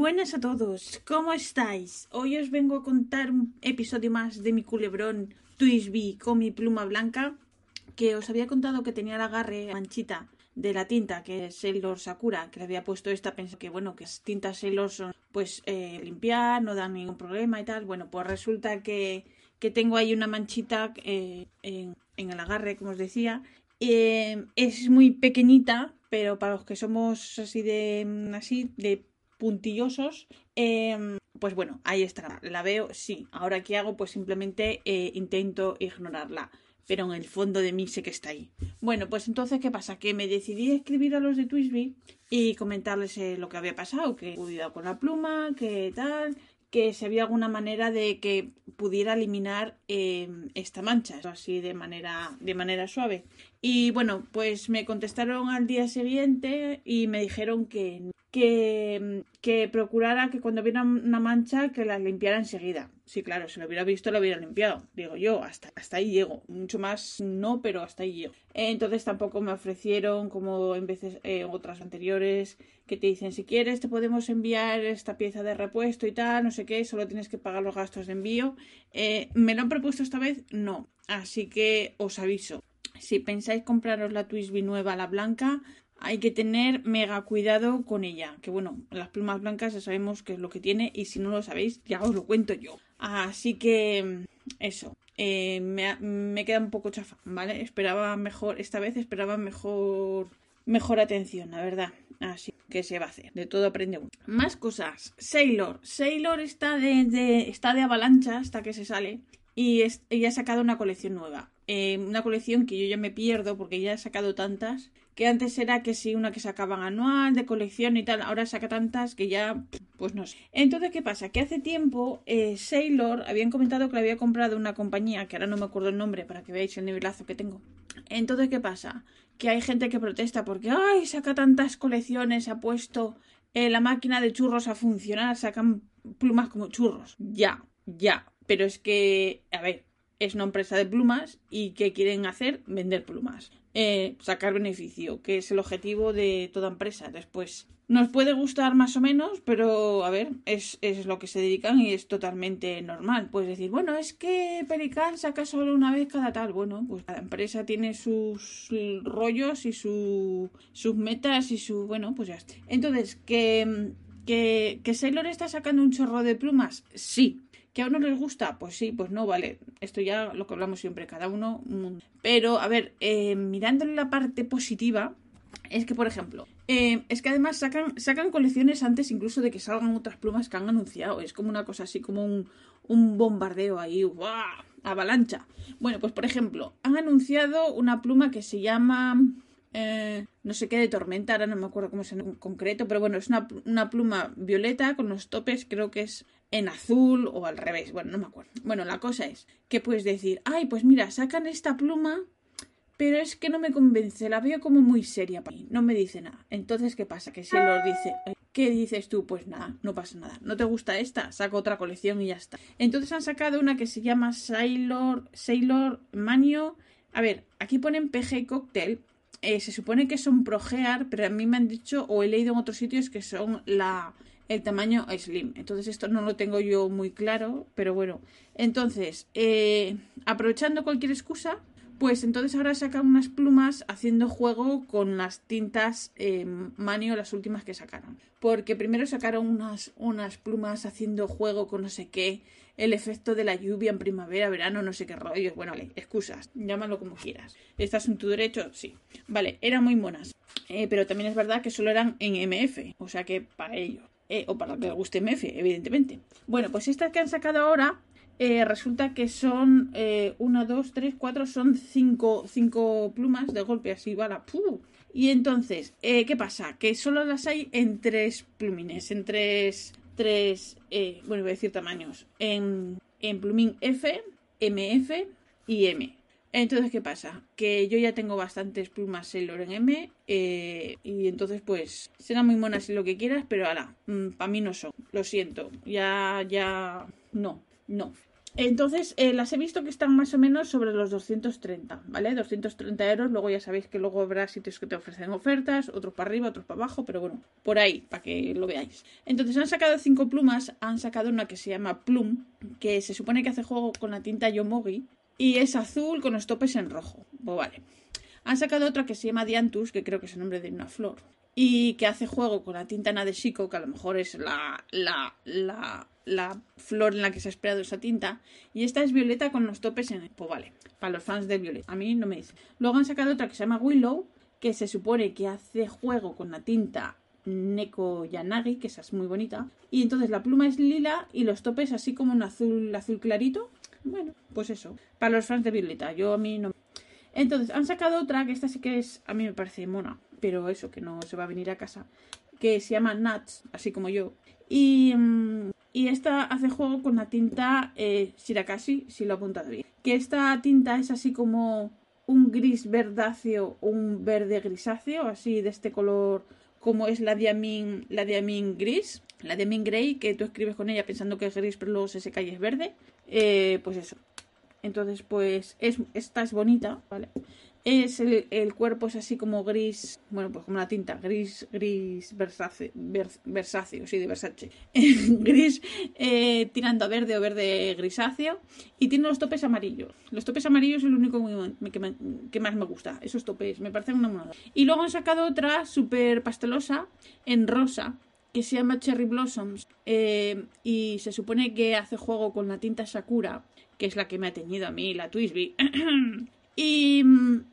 buenas a todos, ¿cómo estáis? Hoy os vengo a contar un episodio más de mi culebrón Twisby con mi pluma blanca, que os había contado que tenía el agarre manchita de la tinta, que es Sailor Sakura, que le había puesto esta, pensé que bueno, que las tintas Sailor pues eh, limpiar, no dan ningún problema y tal. Bueno, pues resulta que, que tengo ahí una manchita eh, en, en, el agarre, como os decía. Eh, es muy pequeñita, pero para los que somos así de así de puntillosos, eh, pues bueno, ahí está. La veo, sí. Ahora qué hago, pues simplemente eh, intento ignorarla. Pero en el fondo de mí sé que está ahí. Bueno, pues entonces, ¿qué pasa? Que me decidí a escribir a los de Twisby y comentarles eh, lo que había pasado, que cuidado con la pluma, que tal, que si había alguna manera de que pudiera eliminar eh, esta mancha, así de manera, de manera suave. Y bueno, pues me contestaron al día siguiente y me dijeron que que, que procurara que cuando viera una mancha que la limpiara enseguida. Sí, claro, si lo hubiera visto lo hubiera limpiado. Digo yo, hasta, hasta ahí llego. Mucho más no, pero hasta ahí llego. Entonces tampoco me ofrecieron, como en veces eh, otras anteriores, que te dicen, si quieres te podemos enviar esta pieza de repuesto y tal, no sé qué, solo tienes que pagar los gastos de envío. Eh, ¿Me lo han propuesto esta vez? No. Así que os aviso. Si pensáis compraros la Twisby nueva, la blanca, hay que tener mega cuidado con ella. Que bueno, las plumas blancas ya sabemos qué es lo que tiene y si no lo sabéis ya os lo cuento yo. Así que eso, eh, me, me, queda un poco chafa, ¿vale? Esperaba mejor, esta vez esperaba mejor, mejor atención, la verdad. Así que se va a hacer, de todo aprende uno. Más cosas, Sailor. Sailor está de, está de avalancha hasta que se sale y es, ella ha sacado una colección nueva. Eh, una colección que yo ya me pierdo porque ya ha sacado tantas que antes era que sí, una que sacaban anual, de colección y tal, ahora saca tantas que ya, pues no sé. Entonces, ¿qué pasa? Que hace tiempo eh, Sailor habían comentado que le había comprado una compañía, que ahora no me acuerdo el nombre para que veáis el nivelazo que tengo. Entonces, ¿qué pasa? Que hay gente que protesta porque, ay, saca tantas colecciones, ha puesto eh, la máquina de churros a funcionar, sacan plumas como churros. Ya, ya. Pero es que, a ver, es una empresa de plumas y ¿qué quieren hacer? Vender plumas eh, sacar beneficio, que es el objetivo de toda empresa. Después, nos puede gustar más o menos, pero a ver, es, es lo que se dedican y es totalmente normal. Puedes decir, bueno, es que Pelican saca solo una vez cada tal. Bueno, pues cada empresa tiene sus rollos y su, sus metas y su. Bueno, pues ya está. Entonces, que, que, que Sailor está sacando un chorro de plumas, sí. ¿Que a uno les gusta? Pues sí, pues no, vale. Esto ya lo que hablamos siempre, cada uno Pero, a ver, eh, mirándole la parte positiva, es que, por ejemplo, eh, es que además sacan, sacan colecciones antes incluso de que salgan otras plumas que han anunciado. Es como una cosa así, como un, un bombardeo ahí, ¡buah! avalancha. Bueno, pues por ejemplo, han anunciado una pluma que se llama... Eh, no sé qué de tormenta, ahora no me acuerdo cómo es en concreto, pero bueno, es una, una pluma violeta con los topes, creo que es en azul o al revés, bueno, no me acuerdo. Bueno, la cosa es que puedes decir, ay, pues mira, sacan esta pluma, pero es que no me convence, la veo como muy seria para mí, no me dice nada. Entonces, ¿qué pasa? Que si los dice, ¿qué dices tú? Pues nada, no pasa nada. ¿No te gusta esta? Saco otra colección y ya está. Entonces han sacado una que se llama Sailor, Sailor Manio. A ver, aquí ponen PG Cocktail. Eh, se supone que son Progear, pero a mí me han dicho, o he leído en otros sitios, que son la el tamaño slim. Entonces esto no lo tengo yo muy claro, pero bueno. Entonces, eh, aprovechando cualquier excusa, pues entonces ahora sacan unas plumas haciendo juego con las tintas eh, Manio, las últimas que sacaron. Porque primero sacaron unas, unas plumas haciendo juego con no sé qué, el efecto de la lluvia en primavera, verano, no sé qué rollo. Bueno, vale, excusas, llámalo como quieras. ¿Estás en tu derecho? Sí. Vale, eran muy monas. Eh, pero también es verdad que solo eran en MF, o sea que para ello. Eh, o para que le guste MF, evidentemente. Bueno, pues estas que han sacado ahora eh, resulta que son eh, una, dos, tres, cuatro, son cinco, cinco plumas de golpe así, bala. Y entonces, eh, ¿qué pasa? Que solo las hay en tres plumines, en tres, tres bueno, voy a decir tamaños, en, en plumín F, MF y M. Entonces, ¿qué pasa? Que yo ya tengo bastantes plumas Sailor en M eh, y entonces pues serán muy monas si lo que quieras, pero ahora, mm, para mí no son, lo siento, ya, ya, no, no. Entonces, eh, las he visto que están más o menos sobre los 230, ¿vale? 230 euros. Luego ya sabéis que luego habrá sitios que te ofrecen ofertas, otros para arriba, otros para abajo, pero bueno, por ahí, para que lo veáis. Entonces, han sacado cinco plumas. Han sacado una que se llama Plum, que se supone que hace juego con la tinta Yomogi, y es azul con los topes en rojo. Pues vale. Han sacado otra que se llama Dianthus, que creo que es el nombre de una flor. Y que hace juego con la tinta Nadeshiko, que a lo mejor es la, la, la, la flor en la que se ha esperado esa tinta. Y esta es violeta con los topes en. Pues vale, para los fans de violeta. A mí no me dice. Luego han sacado otra que se llama Willow, que se supone que hace juego con la tinta Neko Yanagi, que esa es muy bonita. Y entonces la pluma es lila y los topes así como un azul, azul clarito. Bueno, pues eso. Para los fans de Violeta. Yo a mí no. Entonces, han sacado otra, que esta sí que es. A mí me parece mona. Pero eso, que no se va a venir a casa. Que se llama Nuts, así como yo. Y. mm, y esta hace juego con la tinta eh, Shirakashi, si lo he apuntado bien. Que esta tinta es así como un gris verdáceo, un verde grisáceo, así de este color como es la Diamine, la Diamine gris, la Diamine grey, que tú escribes con ella pensando que es gris, pero luego se seca y es verde. Eh, pues eso. Entonces, pues es, esta es bonita, ¿vale? Es el, cuerpo es así como gris, bueno, pues como la tinta, gris, gris versáceo, vers- versáceo, sí, de Versace. gris eh, tirando a verde o verde grisáceo y tiene los topes amarillos. Los topes amarillos es el único que, que más me gusta, esos topes, me parecen una monada. Y luego han sacado otra súper pastelosa en rosa, que se llama Cherry Blossoms eh, y se supone que hace juego con la tinta Sakura, que es la que me ha teñido a mí, la Twisby. y mm,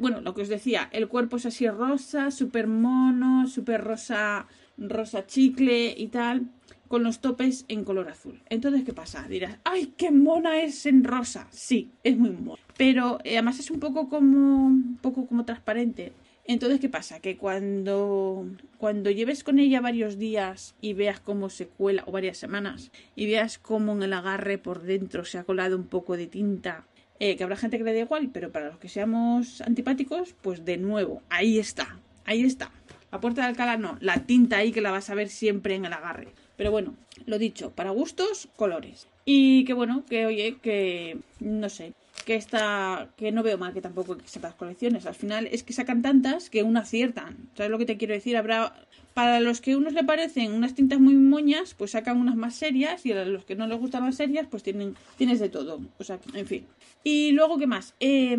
bueno, lo que os decía, el cuerpo es así rosa, súper mono, súper rosa, rosa chicle y tal, con los topes en color azul. Entonces, ¿qué pasa? Dirás, ¡ay, qué mona es en rosa! Sí, es muy mona. Pero eh, además es un poco como, un poco como transparente. Entonces, ¿qué pasa? Que cuando, cuando lleves con ella varios días y veas cómo se cuela, o varias semanas, y veas cómo en el agarre por dentro se ha colado un poco de tinta, eh, que habrá gente que le da igual, pero para los que seamos antipáticos, pues de nuevo, ahí está, ahí está. La puerta de Alcalá no, la tinta ahí que la vas a ver siempre en el agarre. Pero bueno, lo dicho, para gustos, colores. Y que bueno, que oye, que no sé, que está que no veo mal que tampoco que sepas colecciones. Al final es que sacan tantas que una aciertan. ¿Sabes lo que te quiero decir? Habrá para los que a unos le parecen unas tintas muy moñas, pues sacan unas más serias y a los que no les gustan las serias, pues tienen tienes de todo. O sea, en fin. Y luego qué más? Eh,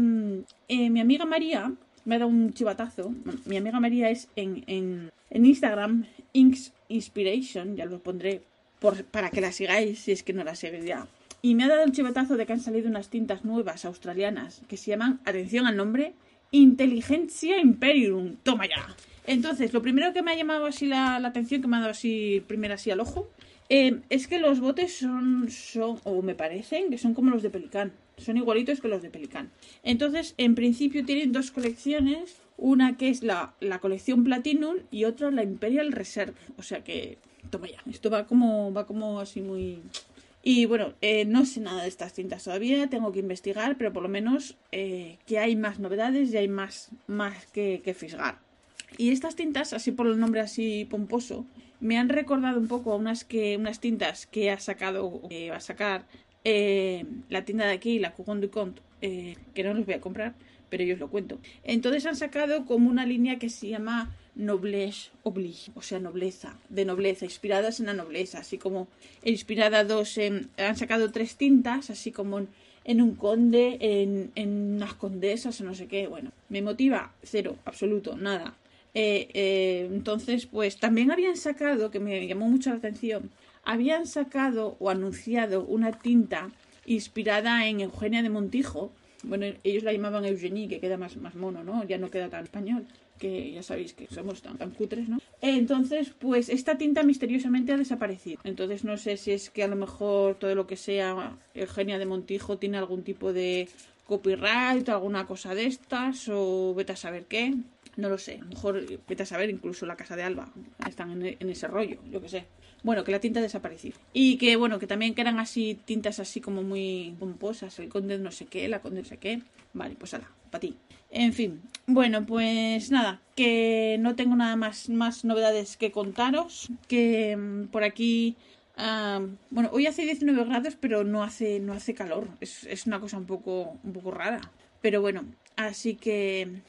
eh, mi amiga María me ha dado un chivatazo. Mi amiga María es en, en, en Instagram, Inks Inspiration, ya lo pondré por, para que la sigáis si es que no la seguís ya. Y me ha dado el chivatazo de que han salido unas tintas nuevas australianas que se llaman, atención al nombre, Inteligencia Imperium. Toma ya. Entonces, lo primero que me ha llamado así la, atención, que me ha dado así primero así al ojo, eh, es que los botes son, son, o me parecen, que son como los de Pelicán. Son igualitos que los de Pelicán. Entonces, en principio tienen dos colecciones. Una que es la, la colección Platinum y otra la Imperial Reserve. O sea que, toma ya. Esto va como, va como así muy... Y bueno, eh, no sé nada de estas tintas todavía, tengo que investigar, pero por lo menos eh, que hay más novedades y hay más, más que, que fisgar. Y estas tintas, así por el nombre así pomposo, me han recordado un poco a unas que unas tintas que ha sacado, que va a sacar eh, la tienda de aquí, la Cougon du que no los voy a comprar, pero yo os lo cuento. Entonces han sacado como una línea que se llama Noblesse Oblige, o sea, nobleza, de nobleza, inspiradas en la nobleza, así como inspirada dos en, han sacado tres tintas, así como en, un conde, en, en unas condesas o no sé qué, bueno, me motiva cero, absoluto, nada. Eh, eh, entonces, pues también habían sacado, que me llamó mucho la atención, habían sacado o anunciado una tinta inspirada en Eugenia de Montijo. Bueno, ellos la llamaban Eugenie, que queda más, más mono, ¿no? Ya no queda tan español, que ya sabéis que somos tan, cutres, ¿no? Entonces, pues esta tinta misteriosamente ha desaparecido. Entonces no sé si es que a lo mejor todo lo que sea Eugenia de Montijo tiene algún tipo de copyright o alguna cosa de estas, o vete a saber qué. No lo sé, a lo mejor, vete a saber, incluso la casa de Alba están en, en ese rollo, yo qué sé. Bueno, que la tinta ha desaparecido. Y que, bueno, que también que eran así, tintas así como muy pomposas, el conde no sé qué, la conde no sé qué. Vale, pues ala, para ti. En fin, bueno, pues nada, que no tengo nada más, más novedades que contaros, que mm, por aquí... bueno, hoy hace 19 grados, pero no hace, no hace calor. Es, es una cosa un poco, un poco rara. Pero bueno, así que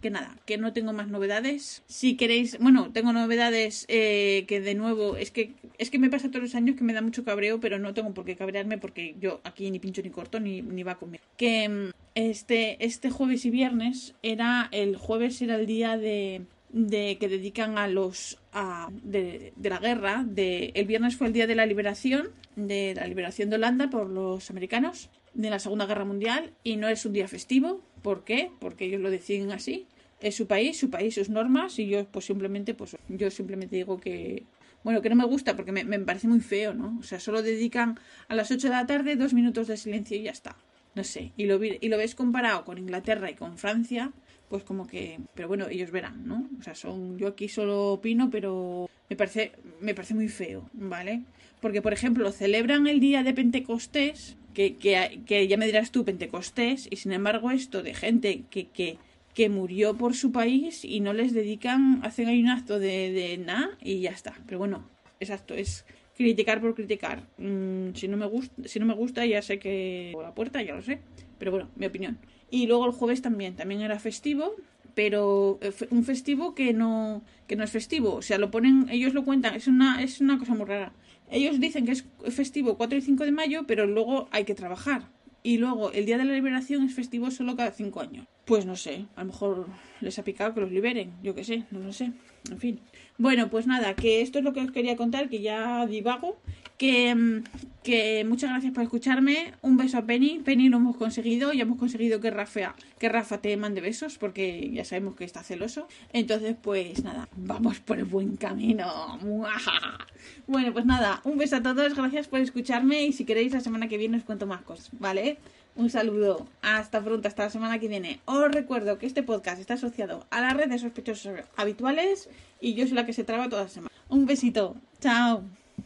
que nada, que no tengo más novedades. Si queréis, bueno, tengo novedades eh, que de nuevo, es que es que me pasa todos los años que me da mucho cabreo, pero no tengo por qué cabrearme porque yo aquí ni pincho ni corto ni, ni va conmigo. Que mm, este, este jueves y viernes era, el jueves era el día de, de que dedican a los a, de, de la guerra. De, el viernes fue el día de la liberación, de la liberación de Holanda por los americanos de la Segunda Guerra Mundial y no es un día festivo. ¿Por qué? Porque ellos lo deciden así. Es su país, su país, sus normas y yo pues simplemente pues yo simplemente digo que bueno, que no me gusta porque me, me parece muy feo, ¿no? O sea, solo dedican a las 8 de la tarde dos minutos de silencio y ya está. No sé, y lo, y lo ves comparado con Inglaterra y con Francia, pues como que, pero bueno, ellos verán, ¿no? O sea, son, yo aquí solo opino, pero me parece, me parece muy feo, ¿vale? Porque, por ejemplo, celebran el día de Pentecostés, que, que, ya me dirás tú Pentecostés, y sin embargo esto de gente que, que, que murió por su país y no les dedican, hacen ahí un acto de, de nada y ya está. Pero bueno, exacto, es criticar por criticar. Mm, si, no me gusta, si no me gusta, ya sé que por la puerta, ya lo sé. Pero bueno, mi opinión. Y luego el jueves también, también era festivo, pero eh, un festivo que no, que no es festivo. O sea, lo ponen, ellos lo cuentan, es una, es una cosa muy rara. Ellos dicen que es festivo 4 y 5 de mayo, pero luego hay que trabajar. Y luego el día de la liberación es festivo solo cada 5 años. Pues no sé, a lo mejor les ha picado que los liberen, yo qué sé, no lo sé. En fin. Bueno, pues nada, que esto es lo que os quería contar, que ya divago. Que, mm, que muchas gracias por escucharme. Un beso a Penny. Penny lo hemos conseguido. Ya hemos conseguido que Rafa, que Rafa te mande besos porque ya sabemos que está celoso. Entonces, pues nada, vamos por el buen camino. Bueno, pues nada, un beso a todos. Gracias por escucharme. Y si queréis, la semana que viene os cuento más cosas, ¿vale? Un saludo. Hasta pronto, hasta la semana que viene. Os recuerdo que este podcast está asociado a la red de sospechosos habituales y yo soy la que se traba toda la semana. Un besito. Chao.